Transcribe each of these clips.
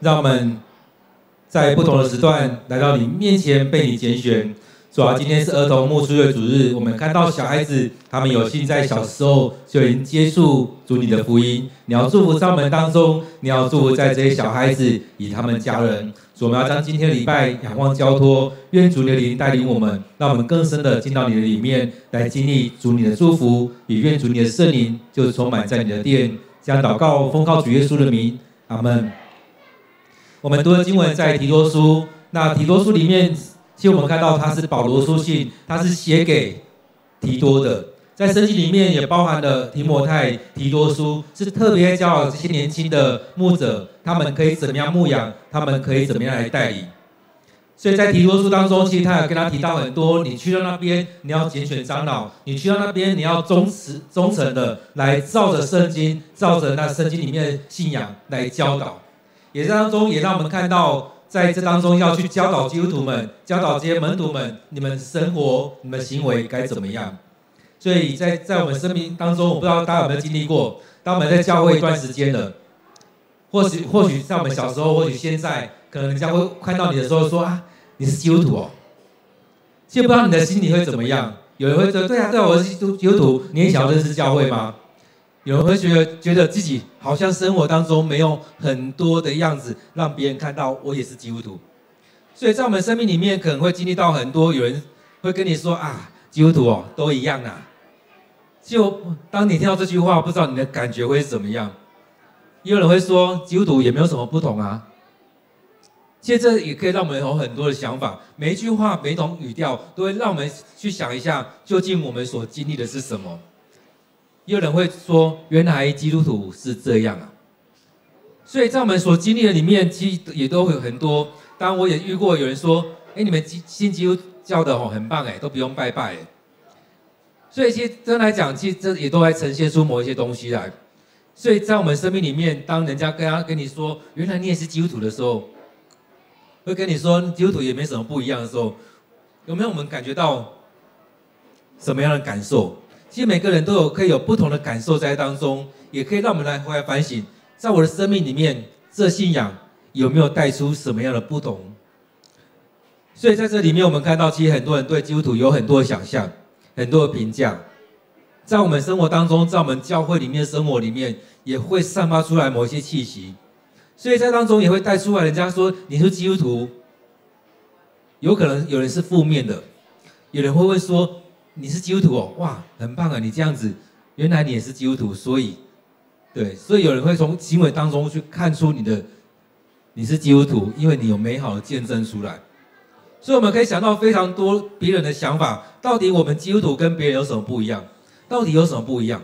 让我们在不同的时段来到你面前，被你拣选。主啊，今天是儿童牧师会主日，我们看到小孩子，他们有幸在小时候就已经接触主你的福音。你要祝福在我们当中，你要祝福在这些小孩子以他们家人。主，我们要将今天礼拜仰望交托，愿主的灵带领我们，让我们更深的进到你的里面来经历主你的祝福，也愿主你的圣灵就充满在你的殿。将祷告奉靠主耶稣的名，阿门。我们读的经文在提多书，那提多书里面。其实我们看到，他是保罗书信，他是写给提多的，在圣经里面也包含了提摩太、提多书，是特别教导这些年轻的牧者，他们可以怎么样牧养，他们可以怎么样来带领。所以在提多书当中，其实他有跟他提到很多，你去到那边，你要拣选长老，你去到那边，你要忠实忠诚的来照着圣经，照着那圣经里面的信仰来教导。也在当中也让我们看到。在这当中要去教导基督徒们，教导这些门徒们，你们生活、你们行为该怎么样？所以在在我们生命当中，我不知道大家有没有经历过，当我们在教会一段时间了，或许或许在我们小时候，或许现在，可能人家会看到你的时候说啊，你是基督徒哦，其实不知道你的心里会怎么样。有人会说，对啊，对啊，我是基督基督徒，你也想要认识教会吗？有人会觉得觉得自己好像生活当中没有很多的样子，让别人看到我也是基督徒。所以在我们生命里面可能会经历到很多，有人会跟你说啊，基督徒哦都一样啊。就当你听到这句话，不知道你的感觉会是怎么样？也有人会说，基督徒也没有什么不同啊。其实这也可以让我们有很多的想法，每一句话、每一种语调，都会让我们去想一下，究竟我们所经历的是什么。有人会说，原来基督徒是这样啊，所以在我们所经历的里面，其实也都会有很多。当，我也遇过有人说，哎，你们新基督教的哦，很棒哎，都不用拜拜。所以其实真来讲，其实这也都来呈现出某一些东西来。所以在我们生命里面，当人家跟他跟你说，原来你也是基督徒的时候，会跟你说基督徒也没什么不一样的时候，有没有我们感觉到什么样的感受？其实每个人都有可以有不同的感受在当中，也可以让我们来回来反省，在我的生命里面，这信仰有没有带出什么样的不同？所以在这里面，我们看到其实很多人对基督徒有很多的想象，很多的评价，在我们生活当中，在我们教会里面生活里面，也会散发出来某些气息，所以在当中也会带出来，人家说你是基督徒，有可能有人是负面的，有人会问说。你是基督徒哦，哇，很棒啊！你这样子，原来你也是基督徒，所以，对，所以有人会从行为当中去看出你的你是基督徒，因为你有美好的见证出来。所以我们可以想到非常多别人的想法，到底我们基督徒跟别人有什么不一样？到底有什么不一样？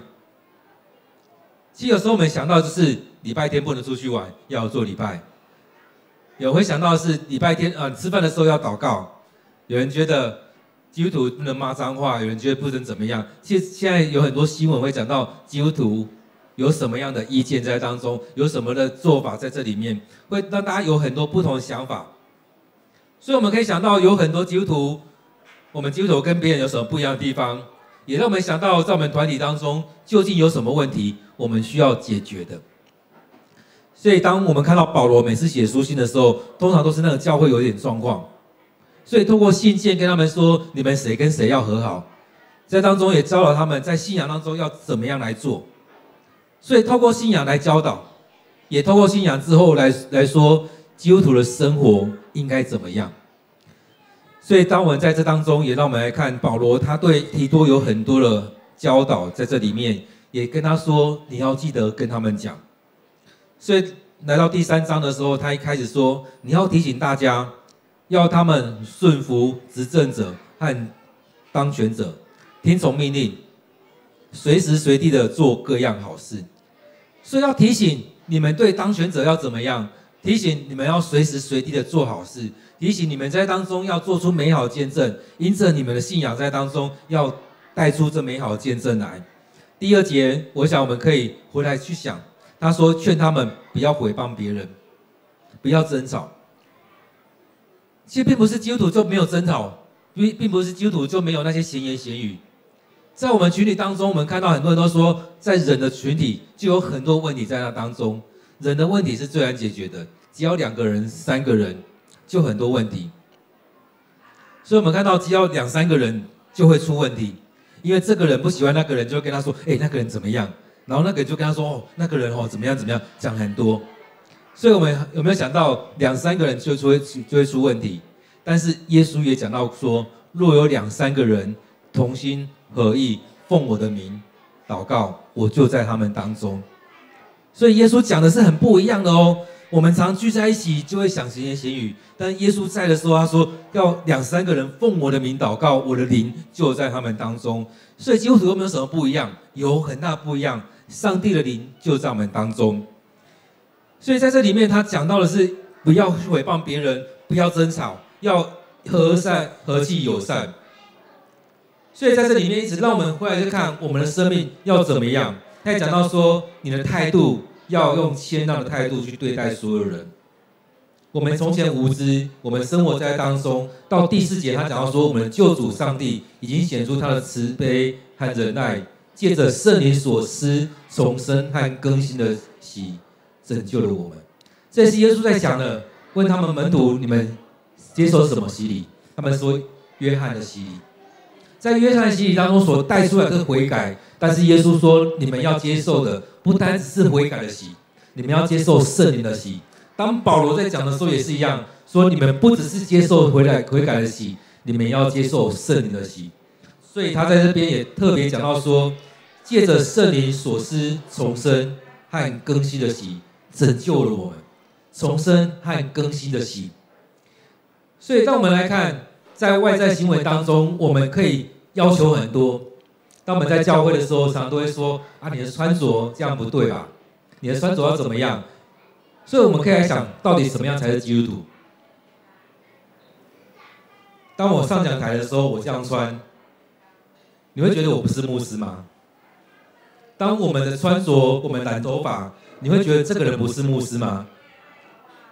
其实有时候我们想到就是礼拜天不能出去玩，要做礼拜；有会想到是礼拜天啊，呃，吃饭的时候要祷告；有人觉得。基督徒不能骂脏话，有人觉得不能怎么样。其实现在有很多新闻会讲到基督徒有什么样的意见在当中，有什么的做法在这里面，会让大家有很多不同的想法。所以我们可以想到有很多基督徒，我们基督徒跟别人有什么不一样的地方，也让我们想到在我们团体当中究竟有什么问题，我们需要解决的。所以当我们看到保罗每次写书信的时候，通常都是那个教会有点状况。所以，透过信件跟他们说，你们谁跟谁要和好，在当中也教导他们在信仰当中要怎么样来做。所以，透过信仰来教导，也透过信仰之后来来说，基督徒的生活应该怎么样。所以，当我们在这当中，也让我们来看保罗，他对提多有很多的教导在这里面，也跟他说，你要记得跟他们讲。所以，来到第三章的时候，他一开始说，你要提醒大家。要他们顺服执政者和当权者，听从命令，随时随地的做各样好事。所以要提醒你们对当权者要怎么样？提醒你们要随时随地的做好事。提醒你们在当中要做出美好见证，因着你们的信仰在当中要带出这美好见证来。第二节，我想我们可以回来去想，他说劝他们不要毁谤别人，不要争吵。其实并不是基督徒就没有争吵，并并不是基督徒就没有那些闲言闲语。在我们群体当中，我们看到很多人都说，在人的群体就有很多问题在那当中。人的问题是最难解决的，只要两个人、三个人，就很多问题。所以我们看到，只要两三个人就会出问题，因为这个人不喜欢那个人，就会跟他说：“哎，那个人怎么样？”然后那个人就跟他说：“哦，那个人哦怎么样怎么样，讲很多。”所以我们有没有想到，两三个人就会就会出问题？但是耶稣也讲到说：“若有两三个人同心合意，奉我的名祷告，我就在他们当中。”所以耶稣讲的是很不一样的哦。我们常聚在一起，就会想闲言闲语。但耶稣在的时候，他说要两三个人奉我的名祷告，我的灵就在他们当中。所以基督徒有没有什么不一样？有很大不一样。上帝的灵就在我们当中。所以在这里面，他讲到的是不要诽谤别人，不要争吵，要和善、和气、友善。所以在这里面，一直让我们回来去看我们的生命要怎么样。他也讲到说，你的态度。要用谦让的态度去对待所有人。我们从前无知，我们生活在当中。到第四节，他讲到说，我们救主上帝已经显出他的慈悲和忍耐，借着圣灵所施重生和更新的洗，拯救了我们。这是耶稣在讲的。问他们门徒：你们接受什么洗礼？他们说：约翰的洗礼。在约翰的洗礼当中所带出来的悔改，但是耶稣说，你们要接受的。不单只是悔改的洗，你们要接受圣灵的洗。当保罗在讲的时候也是一样，说你们不只是接受悔改悔改的洗，你们要接受圣灵的洗。所以他在这边也特别讲到说，借着圣灵所施重生和更新的洗，拯救了我们。重生和更新的洗。所以当我们来看，在外在行为当中，我们可以要求很多。当我们在教会的时候，常常都会说：“啊，你的穿着这样不对吧？你的穿着要怎么样？”所以我们可以来想，到底什么样才是基督徒？当我上讲台的时候，我这样穿，你会觉得我不是牧师吗？当我们的穿着，我们染头发，你会觉得这个人不是牧师吗？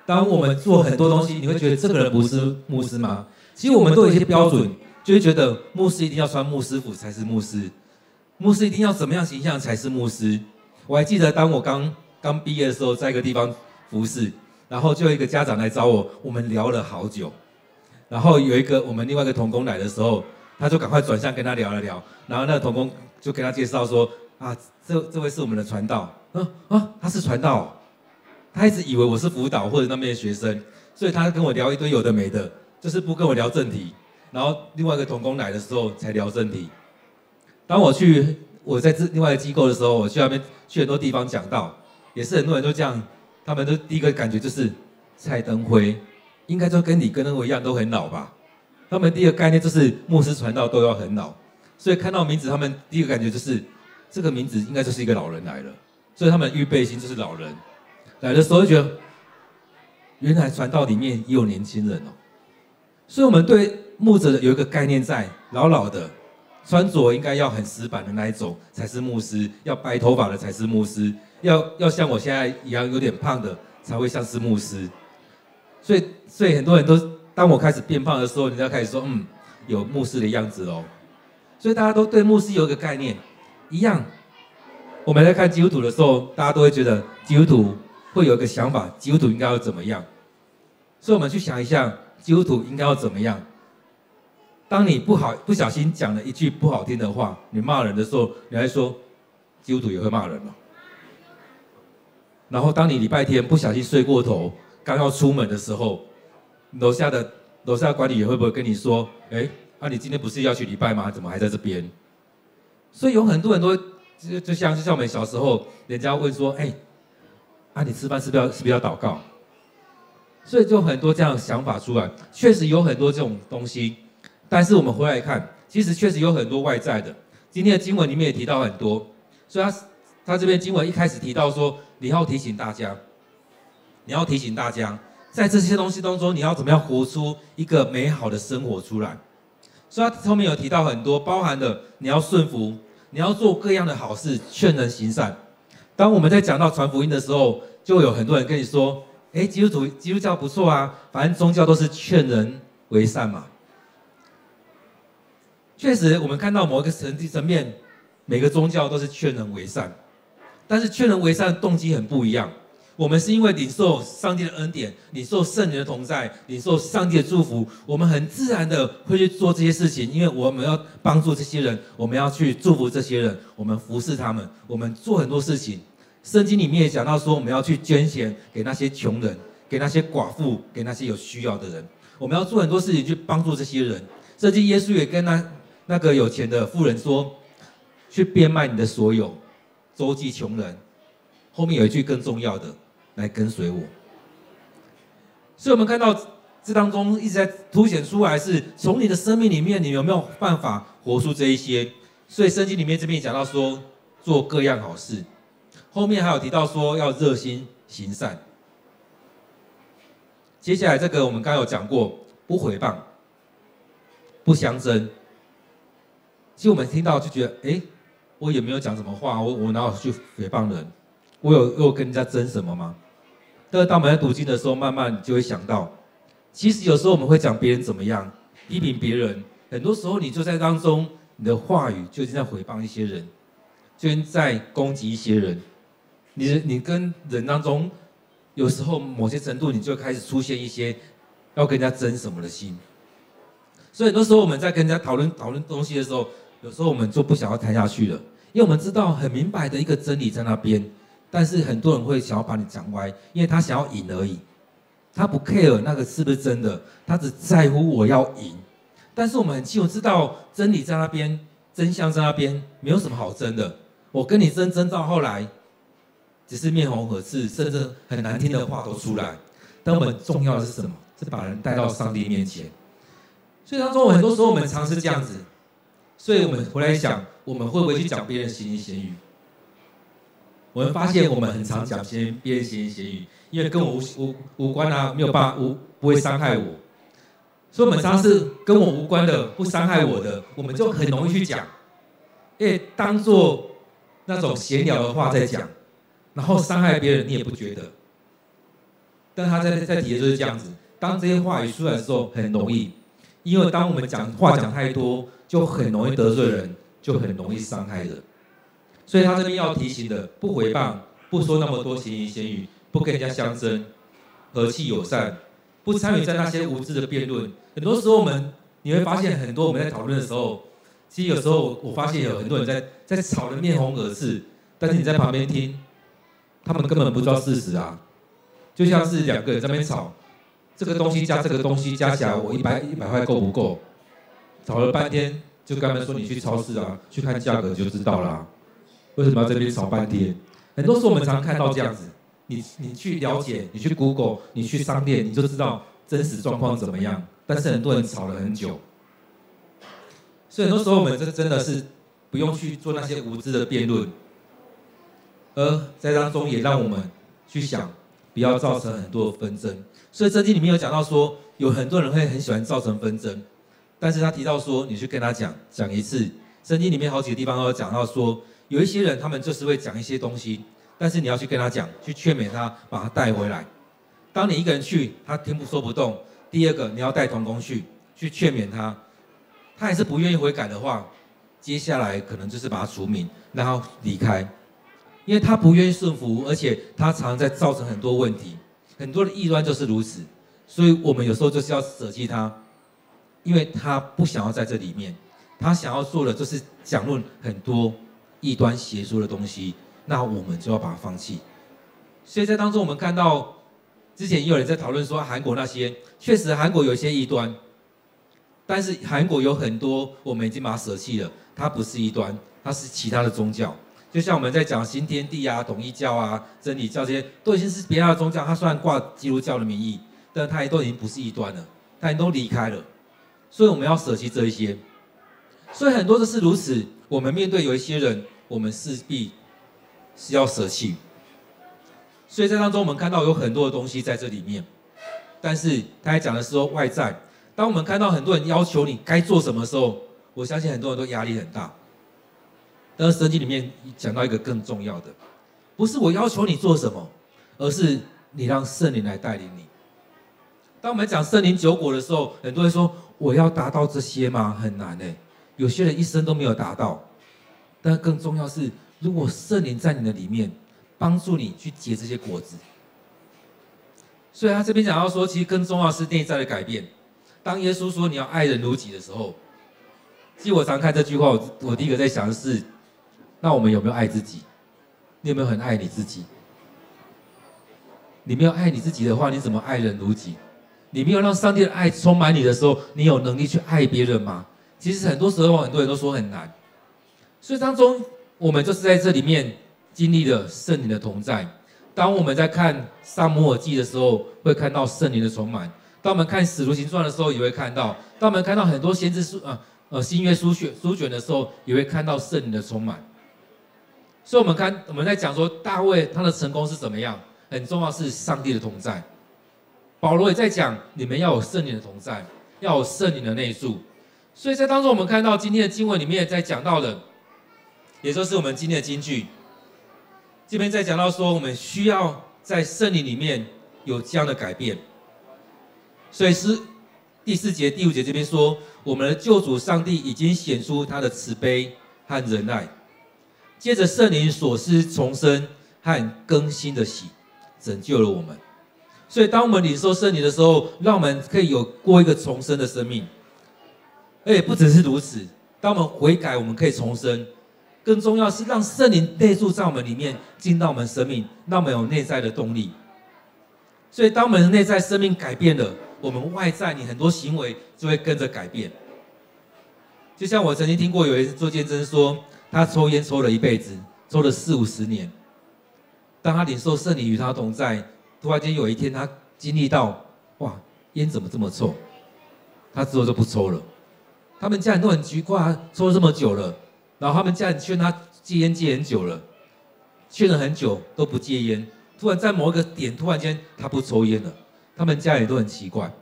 当我们做很多东西，你会觉得这个人不是牧师吗？其实我们都有一些标准，就会觉得牧师一定要穿牧师服才是牧师。牧师一定要怎么样形象才是牧师？我还记得，当我刚刚毕业的时候，在一个地方服侍，然后就有一个家长来找我，我们聊了好久。然后有一个我们另外一个同工来的时候，他就赶快转向跟他聊了聊。然后那个同工就跟他介绍说：“啊，这这位是我们的传道。啊啊，他是传道。他一直以为我是辅导或者那边的学生，所以他跟我聊一堆有的没的，就是不跟我聊正题。然后另外一个同工来的时候才聊正题。”当我去我在这另外一个机构的时候，我去那边去很多地方讲道，也是很多人都这样，他们都第一个感觉就是蔡登辉，应该就跟你跟我一样都很老吧？他们第一个概念就是牧师传道都要很老，所以看到名字，他们第一个感觉就是这个名字应该就是一个老人来了，所以他们预备心就是老人来的时候就觉得，原来传道里面也有年轻人哦，所以我们对牧者有一个概念在，老老的。穿着应该要很死板的那一种才是牧师，要白头发的才是牧师，要要像我现在一样有点胖的才会像是牧师。所以，所以很多人都当我开始变胖的时候，人家开始说，嗯，有牧师的样子哦。所以大家都对牧师有一个概念，一样。我们在看基督徒的时候，大家都会觉得基督徒会有一个想法，基督徒应该要怎么样？所以我们去想一下，基督徒应该要怎么样？当你不好不小心讲了一句不好听的话，你骂人的时候，你还说基督徒也会骂人吗？然后当你礼拜天不小心睡过头，刚要出门的时候，楼下的楼下的管理员会不会跟你说：“哎，啊，你今天不是要去礼拜吗？怎么还在这边？”所以有很多人都就就像就像我们小时候，人家问说：“哎，啊，你吃饭是不是要是不是要祷告？”所以就很多这样的想法出来，确实有很多这种东西。但是我们回来看，其实确实有很多外在的。今天的经文里面也提到很多，所以他他这边经文一开始提到说，你要提醒大家，你要提醒大家，在这些东西当中，你要怎么样活出一个美好的生活出来。所以他后面有提到很多，包含了你要顺服，你要做各样的好事，劝人行善。当我们在讲到传福音的时候，就有很多人跟你说，诶，基督徒基督教不错啊，反正宗教都是劝人为善嘛。确实，我们看到某一个层级层面，每个宗教都是劝人为善，但是劝人为善的动机很不一样。我们是因为领受上帝的恩典，领受圣灵的同在，领受上帝的祝福，我们很自然的会去做这些事情，因为我们要帮助这些人，我们要去祝福这些人，我们服侍他们，我们做很多事情。圣经里面也讲到说，我们要去捐钱给那些穷人，给那些寡妇，给那些有需要的人，我们要做很多事情去帮助这些人。圣经耶稣也跟那那个有钱的富人说，去变卖你的所有，周济穷人。后面有一句更重要的。来跟随我，所以我们看到这当中一直在凸显出来，是从你的生命里面，你有没有办法活出这一些？所以圣经里面这边讲到说，做各样好事，后面还有提到说要热心行善。接下来这个我们刚有讲过，不毁谤，不相争。其实我们听到就觉得，哎，我也没有讲什么话，我我哪有去诽谤人？我有又跟人家争什么吗？但是当我们在读经的时候，慢慢就会想到，其实有时候我们会讲别人怎么样，批评别人，很多时候你就在当中，你的话语就已经在诽谤一些人，就在攻击一些人。你你跟人当中，有时候某些程度，你就开始出现一些要跟人家争什么的心。所以很多时候我们在跟人家讨论讨论东西的时候，有时候我们就不想要谈下去了，因为我们知道很明白的一个真理在那边。但是很多人会想要把你讲歪，因为他想要赢而已，他不 care 那个是不是真的，他只在乎我要赢。但是我们很清楚知道真理在那边，真相在那边，没有什么好争的。我跟你争争到后来，只是面红耳赤，甚至很难听的话都出来。但我们重要的是什么？是把人带到上帝面前。所以当中很多时候我们常是这样子，所以我们回来想，我们会不会去讲别人闲言闲语？我们发现，我们很常讲些别人闲闲语，因为跟我无无无关啊，没有办法无不会伤害我，所以我们常是跟我无关的、不伤害我的，我们就很容易去讲，因为当做那种闲聊的话在讲，然后伤害别人你也不觉得，但他在在底下就是这样子，当这些话语出来的时候很容易，因为当我们讲话讲太多，就很容易得罪人，就很容易伤害人。所以他这边要提醒的，不回谤，不说那么多闲言闲语，不跟人家相争，和气友善，不参与在那些无知的辩论。很多时候我们你会发现，很多我们在讨论的时候，其实有时候我发现有很多人在在吵得面红耳赤，但是你在旁边听，他们根本不知道事实啊。就像是两个人在那边吵，这个东西加这个东西加起来，我一百一百块够不够？吵了半天，就跟他们说你去超市啊，去看价格就知道了。为什么要在这边吵半天？很多时候我们常看到这样子，你你去了解，你去 Google，你去商店，你就知道真实状况怎么样。但是很多人吵了很久，所以很多时候我们这真的是不用去做那些无知的辩论，而在当中也让我们去想，不要造成很多纷争。所以圣经里面有讲到说，有很多人会很喜欢造成纷争，但是他提到说，你去跟他讲讲一次，圣经里面好几个地方都有讲到说。有一些人，他们就是会讲一些东西，但是你要去跟他讲，去劝勉他，把他带回来。当你一个人去，他听不说不动。第二个，你要带同工去，去劝勉他，他还是不愿意悔改的话，接下来可能就是把他除名，然后离开，因为他不愿意顺服，而且他常常在造成很多问题，很多的异端就是如此。所以我们有时候就是要舍弃他，因为他不想要在这里面，他想要做的就是讲论很多。异端邪说的东西，那我们就要把它放弃。所以在当中，我们看到之前也有人在讨论说，韩国那些确实韩国有一些异端，但是韩国有很多我们已经把它舍弃了，它不是异端，它是其他的宗教。就像我们在讲新天地啊、统一教啊、真理教这些，都已经是别的宗教。它虽然挂基督教的名义，但它也都已经不是异端了，它也都离开了。所以我们要舍弃这一些。所以很多的是如此。我们面对有一些人。我们势必是要舍弃，所以在当中我们看到有很多的东西在这里面，但是他还讲的是说外在。当我们看到很多人要求你该做什么时候，我相信很多人都压力很大。但是圣经里面讲到一个更重要的，不是我要求你做什么，而是你让圣灵来带领你。当我们讲圣灵九果的时候，很多人说我要达到这些吗？很难诶，有些人一生都没有达到。但更重要是，如果圣灵在你的里面，帮助你去结这些果子，所以他这边讲到说，其实更重要是内在的改变。当耶稣说你要爱人如己的时候，其实我常看这句话，我我第一个在想的是，那我们有没有爱自己？你有没有很爱你自己？你没有爱你自己的话，你怎么爱人如己？你没有让上帝的爱充满你的时候，你有能力去爱别人吗？其实很多时候，很多人都说很难。所以当中，我们就是在这里面经历了圣灵的同在。当我们在看撒母耳记的时候，会看到圣灵的充满；当我们看使徒行传的时候，也会看到；当我们看到很多先知书啊呃新约书卷书卷的时候，也会看到圣灵的充满。所以，我们看我们在讲说大卫他的成功是怎么样，很重要是上帝的同在。保罗也在讲，你们要有圣灵的同在，要有圣灵的内住。所以在当中，我们看到今天的经文里面在讲到了，也就是我们今天的金句。这边在讲到说，我们需要在圣灵里面有这样的改变，所以是第四节、第五节这边说，我们的救主上帝已经显出他的慈悲和仁爱，借着圣灵所施重生和更新的喜，拯救了我们。所以，当我们领受圣灵的时候，让我们可以有过一个重生的生命，而且不只是如此，当我们悔改，我们可以重生。更重要是让圣灵内住在我们里面，进到我们生命，让我们有内在的动力。所以，当我们的内在生命改变了，我们外在你很多行为就会跟着改变。就像我曾经听过有一次做见证说，他抽烟抽了一辈子，抽了四五十年。当他领受圣灵与他同在，突然间有一天他经历到，哇，烟怎么这么臭？他之后就不抽了。他们家人都很奇怪，抽了这么久了。然后他们家人劝他戒烟，戒很久了，劝了很久都不戒烟。突然在某一个点，突然间他不抽烟了。他们家人都很奇怪。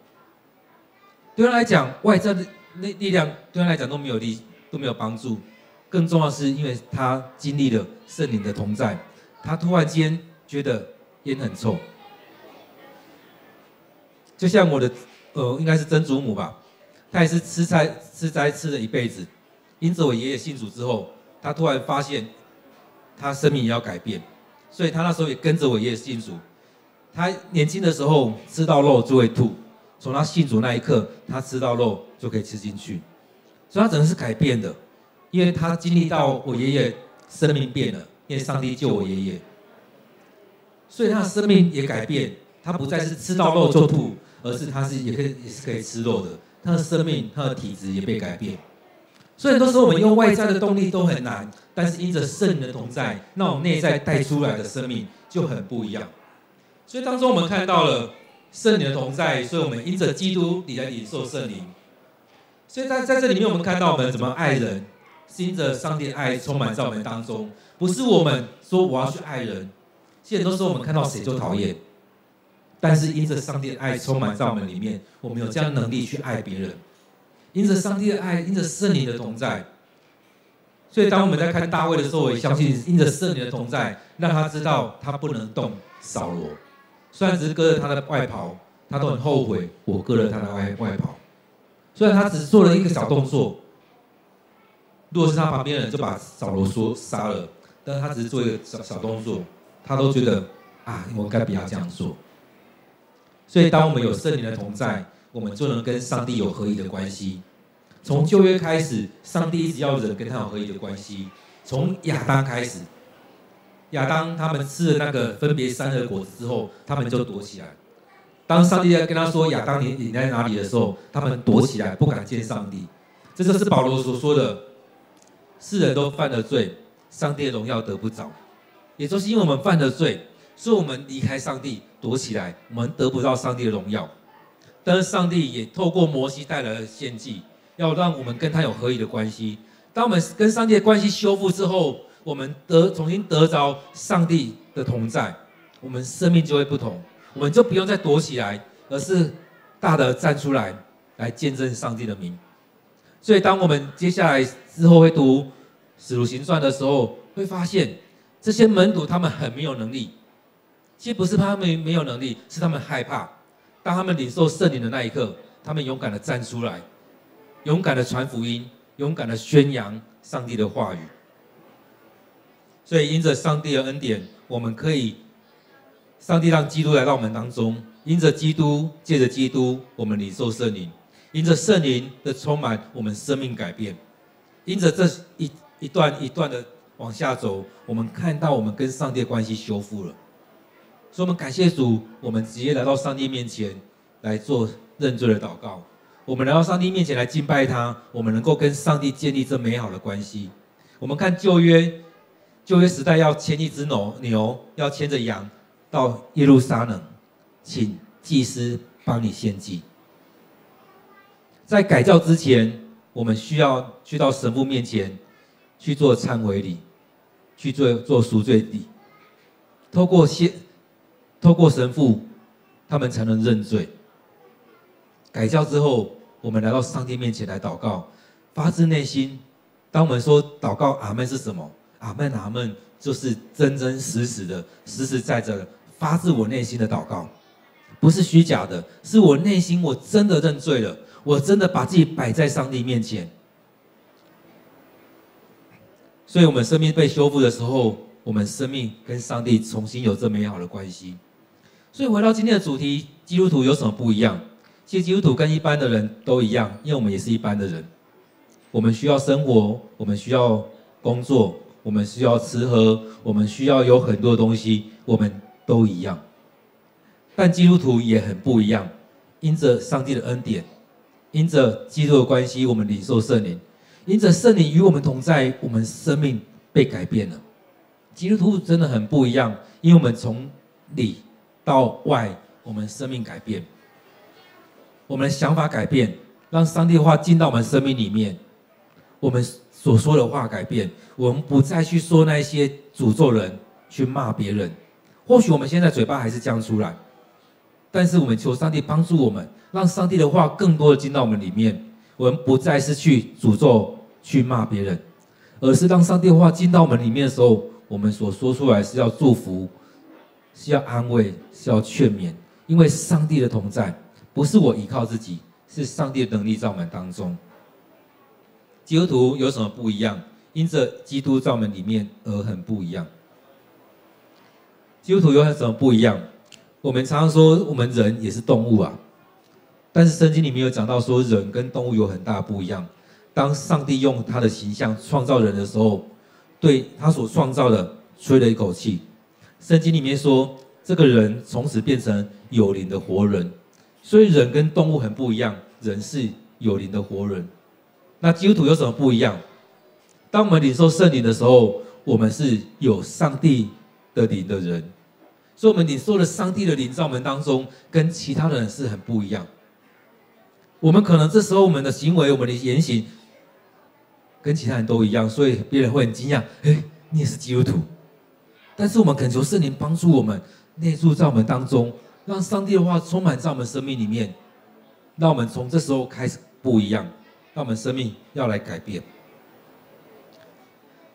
对他来讲，外在的力力量对他来讲都没有力，都没有帮助。更重要的是，因为他经历了圣灵的同在，他突然间觉得烟很臭。就像我的呃，应该是曾祖母吧，她也是吃斋吃斋吃了一辈子。因着我爷爷信主之后，他突然发现，他生命也要改变，所以他那时候也跟着我爷爷信主。他年轻的时候吃到肉就会吐，从他信主那一刻，他吃到肉就可以吃进去，所以他整个是改变的，因为他经历到我爷爷生命变了，因为上帝救我爷爷，所以他的生命也改变，他不再是吃到肉就吐，而是他是也可以也是可以吃肉的，他的生命他的体质也被改变。所以很多时候我们用外在的动力都很难，但是因着圣灵的同在，那我们内在带出来的生命就很不一样。所以当中我们看到了圣灵的同在，所以我们因着基督你来领受圣灵。所以在在这里面我们看到我们怎么爱人，是因着上帝的爱充满在我们当中，不是我们说我要去爱人。其实很多时候我们看到谁就讨厌，但是因着上帝的爱充满在我们里面，我们有这样能力去爱别人。因着上帝的爱，因着圣灵的同在，所以当我们在看大卫的时候，我也相信因着圣灵的同在，让他知道他不能动扫罗。虽然只是割了他的外袍，他都很后悔，我割了他的外外袍。虽然他只是做了一个小动作，如果是他旁边的人就把扫罗说杀了，但他只是做一个小小动作，他都觉得啊，我该不要这样做。所以当我们有圣灵的同在。我们就能跟上帝有合一的关系。从旧约开始，上帝一直要人跟他有合一的关系。从亚当开始，亚当他们吃了那个分别善恶果子之后，他们就躲起来。当上帝在跟他说亚当你你在哪里的时候，他们躲起来不敢见上帝。这就是保罗所说的：世人都犯了罪，上帝的荣耀得不着。也就是因为我们犯了罪，所以我们离开上帝躲起来，我们得不到上帝的荣耀。但是上帝也透过摩西带来了献祭，要让我们跟他有合一的关系。当我们跟上帝的关系修复之后，我们得重新得着上帝的同在，我们生命就会不同。我们就不用再躲起来，而是大的站出来，来见证上帝的名。所以，当我们接下来之后会读使徒行传的时候，会发现这些门徒他们很没有能力。其实不是他们没有能力，是他们害怕。当他们领受圣灵的那一刻，他们勇敢的站出来，勇敢的传福音，勇敢的宣扬上帝的话语。所以，因着上帝的恩典，我们可以，上帝让基督来到我们当中，因着基督，借着基督，我们领受圣灵；因着圣灵的充满，我们生命改变。因着这一一段一段的往下走，我们看到我们跟上帝的关系修复了。所以，我们感谢主，我们直接来到上帝面前来做认罪的祷告。我们来到上帝面前来敬拜他，我们能够跟上帝建立这美好的关系。我们看旧约，旧约时代要牵一只牛，牛要牵着羊到耶路撒冷。请祭司帮你献祭。在改教之前，我们需要去到神父面前去做忏悔礼，去做做赎罪礼。透过献，透过神父，他们才能认罪。改教之后，我们来到上帝面前来祷告，发自内心。当我们说祷告阿门是什么？阿门阿门，就是真真实实的、实实在在的发自我内心的祷告。不是虚假的，是我内心我真的认罪了，我真的把自己摆在上帝面前。所以，我们生命被修复的时候，我们生命跟上帝重新有这美好的关系。所以，回到今天的主题，基督徒有什么不一样？其实，基督徒跟一般的人都一样，因为我们也是一般的人。我们需要生活，我们需要工作，我们需要吃喝，我们需要有很多东西，我们都一样。但基督徒也很不一样，因着上帝的恩典，因着基督的关系，我们领受圣灵，因着圣灵与我们同在，我们生命被改变了。基督徒真的很不一样，因为我们从里到外，我们生命改变，我们的想法改变，让上帝的话进到我们生命里面，我们所说的话改变，我们不再去说那些诅咒人，去骂别人。或许我们现在嘴巴还是这样出来。但是我们求上帝帮助我们，让上帝的话更多的进到我们里面。我们不再是去诅咒、去骂别人，而是让上帝的话进到我们里面的时候，我们所说出来是要祝福，是要安慰，是要劝勉。因为上帝的同在，不是我依靠自己，是上帝的能力在我们当中。基督徒有什么不一样？因着基督在我们里面而很不一样。基督徒有什么不一样？我们常常说，我们人也是动物啊，但是圣经里面有讲到说，人跟动物有很大不一样。当上帝用他的形象创造人的时候，对他所创造的吹了一口气。圣经里面说，这个人从此变成有灵的活人。所以人跟动物很不一样，人是有灵的活人。那基督徒有什么不一样？当我们领受圣灵的时候，我们是有上帝的灵的人。所以，我们领受了上帝的灵在我们当中，跟其他的人是很不一样。我们可能这时候我们的行为、我们的言行，跟其他人都一样，所以别人会很惊讶：“哎，你也是基督徒。”但是我们恳求圣灵帮助我们内住在我们当中，让上帝的话充满在我们生命里面，让我们从这时候开始不一样，让我们生命要来改变。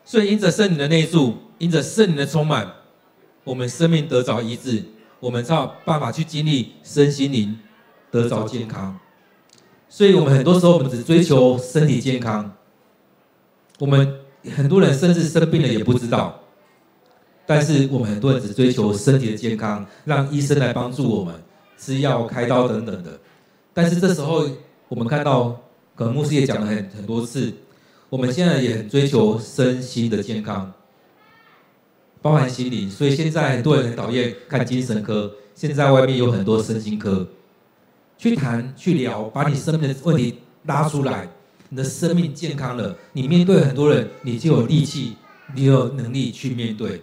所以，因着圣灵的内住，因着圣灵的充满。我们生命得着医治，我们才有办法去经历身心灵得着健康。所以，我们很多时候我们只追求身体健康。我们很多人甚至生病了也不知道，但是我们很多人只追求身体的健康，让医生来帮助我们吃药、开刀等等的。但是这时候，我们看到，可能牧师也讲了很很多次，我们现在也很追求身心的健康。包含心灵，所以现在很多人很讨厌看精神科。现在外面有很多身心科，去谈去聊，把你生命的问题拉出来。你的生命健康了，你面对很多人，你就有力气，你有能力去面对。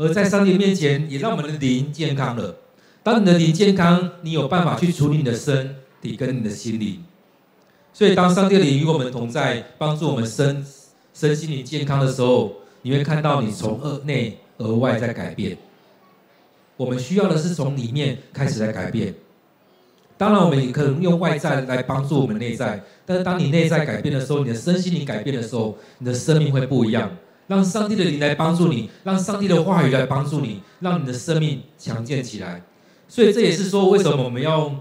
而在上帝面前，也让我们的灵健康了。当你的灵健康，你有办法去处理你的身体跟你的心灵。所以，当上帝的灵与我们同在，帮助我们身身心灵健康的时候。你会看到你从二内而外在改变。我们需要的是从里面开始来改变。当然，我们也可能用外在来帮助我们内在。但是，当你内在改变的时候，你的身心灵改变的时候，你的生命会不一样。让上帝的灵来帮助你，让上帝的话语来帮助你，让你的生命强健起来。所以，这也是说，为什么我们要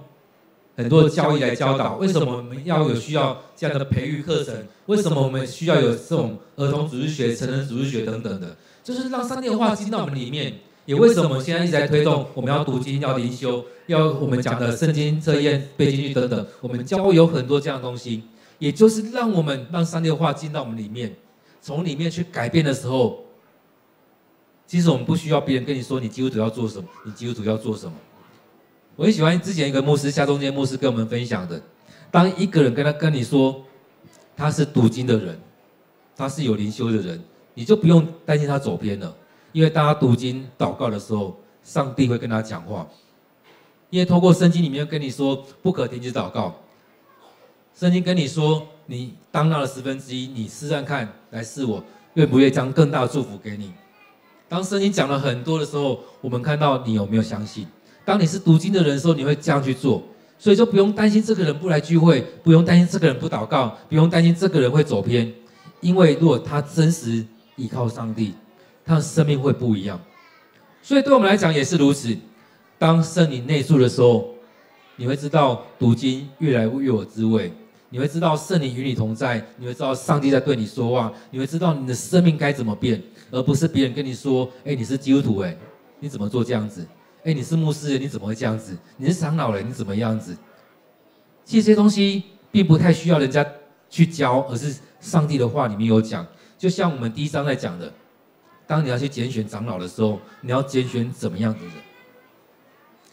很多的教义来教导，为什么我们要有需要这样的培育课程？为什么我们需要有这种儿童主日学、成人主日学等等的？就是让上帝的话进到我们里面，也为什么我们现在一直在推动，我们要读经、要灵修、要我们讲的圣经测验、背经句等等，我们教会有很多这样的东西，也就是让我们让上帝的话进到我们里面，从里面去改变的时候，其实我们不需要别人跟你说你基督徒要做什么，你基督徒要做什么。我很喜欢之前一个牧师夏中间牧师跟我们分享的，当一个人跟他跟你说他是读经的人，他是有灵修的人，你就不用担心他走偏了。因为当他读经祷告的时候，上帝会跟他讲话。因为透过圣经里面跟你说不可停止祷告，圣经跟你说你当纳了十分之一，你试试看来试我，愿不愿意将更大的祝福给你？当圣经讲了很多的时候，我们看到你有没有相信？当你是读经的人的时候，你会这样去做，所以就不用担心这个人不来聚会，不用担心这个人不祷告，不用担心这个人会走偏，因为如果他真实依靠上帝。他的生命会不一样，所以对我们来讲也是如此。当圣灵内住的时候，你会知道读经越来越有滋味，你会知道圣灵与你同在，你会知道上帝在对你说话，你会知道你的生命该怎么变，而不是别人跟你说：“哎，你是基督徒，哎，你怎么做这样子？哎，你是牧师，你怎么会这样子？你是长老人，你怎么样子？”其实这些东西并不太需要人家去教，而是上帝的话里面有讲。就像我们第一章在讲的。当你要去拣选长老的时候，你要拣选怎么样的人？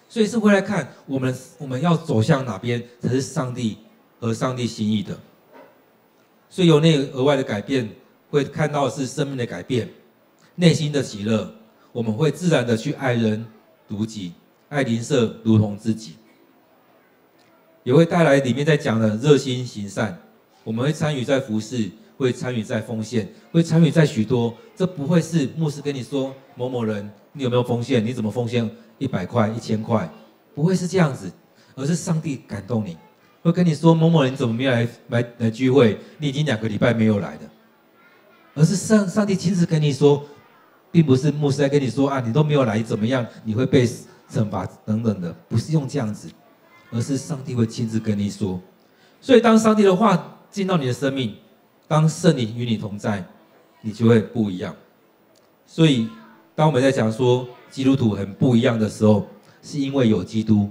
所以是回来看我们我们要走向哪边才是上帝和上帝心意的。所以有那个额外的改变，会看到是生命的改变，内心的喜乐，我们会自然的去爱人如己，爱邻舍如同自己，也会带来里面在讲的热心行善，我们会参与在服侍。会参与在奉献，会参与在许多，这不会是牧师跟你说某某人，你有没有奉献？你怎么奉献一百块、一千块？不会是这样子，而是上帝感动你，会跟你说某某人怎么没有来来来聚会？你已经两个礼拜没有来的，而是上上帝亲自跟你说，并不是牧师在跟你说啊，你都没有来怎么样？你会被惩罚等等的，不是用这样子，而是上帝会亲自跟你说。所以当上帝的话进到你的生命。当圣灵与你同在，你就会不一样。所以，当我们在讲说基督徒很不一样的时候，是因为有基督，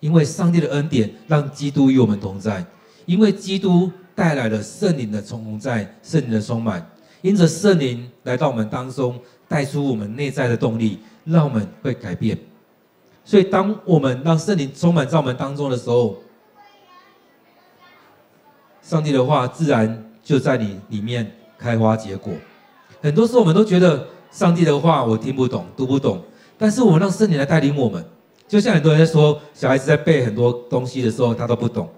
因为上帝的恩典让基督与我们同在，因为基督带来了圣灵的同在，圣灵的充满，因着圣灵来到我们当中，带出我们内在的动力，让我们会改变。所以，当我们让圣灵充满在我们当中的时候，上帝的话自然。就在你里面开花结果。很多时候我们都觉得上帝的话我听不懂、读不懂，但是我们让圣灵来带领我们。就像很多人在说，小孩子在背很多东西的时候他都不懂，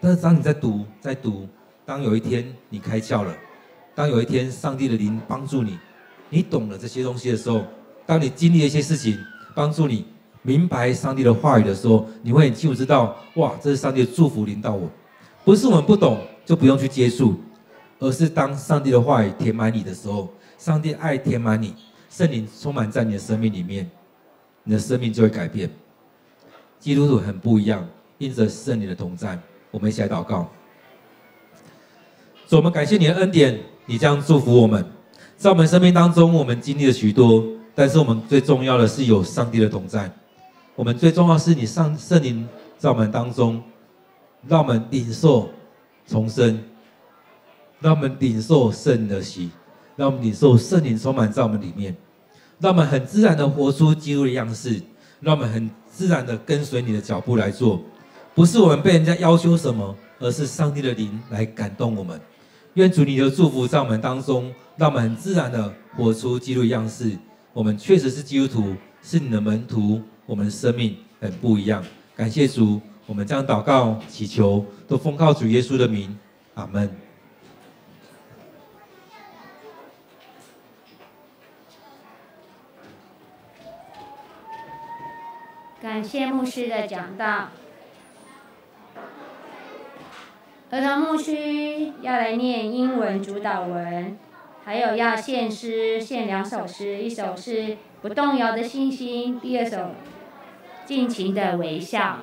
但是当你在读、在读，当有一天你开窍了，当有一天上帝的灵帮助你，你懂了这些东西的时候，当你经历了一些事情帮助你明白上帝的话语的时候，你会很清楚知道，哇，这是上帝的祝福临到我，不是我们不懂就不用去接触。而是当上帝的话语填满你的时候，上帝爱填满你，圣灵充满在你的生命里面，你的生命就会改变。基督徒很不一样，因着圣灵的同在，我们一起来祷告。主，我们感谢你的恩典，你这样祝福我们，在我们生命当中，我们经历了许多，但是我们最重要的是有上帝的同在。我们最重要是你上圣灵在我们当中，让我们领受重生。让我们领受圣灵的喜，让我们领受圣灵充满在我们里面，让我们很自然的活出基督的样式，让我们很自然的跟随你的脚步来做，不是我们被人家要求什么，而是上帝的灵来感动我们。愿主你的祝福在我们当中，让我们很自然的活出基督样式。我们确实是基督徒，是你的门徒，我们的生命很不一样。感谢主，我们将祷告祈求都奉靠主耶稣的名，阿门。感谢牧师的讲道。儿童牧区要来念英文主导文，还有要献诗，献两首诗，一首是不动摇的信心，第二首尽情的微笑。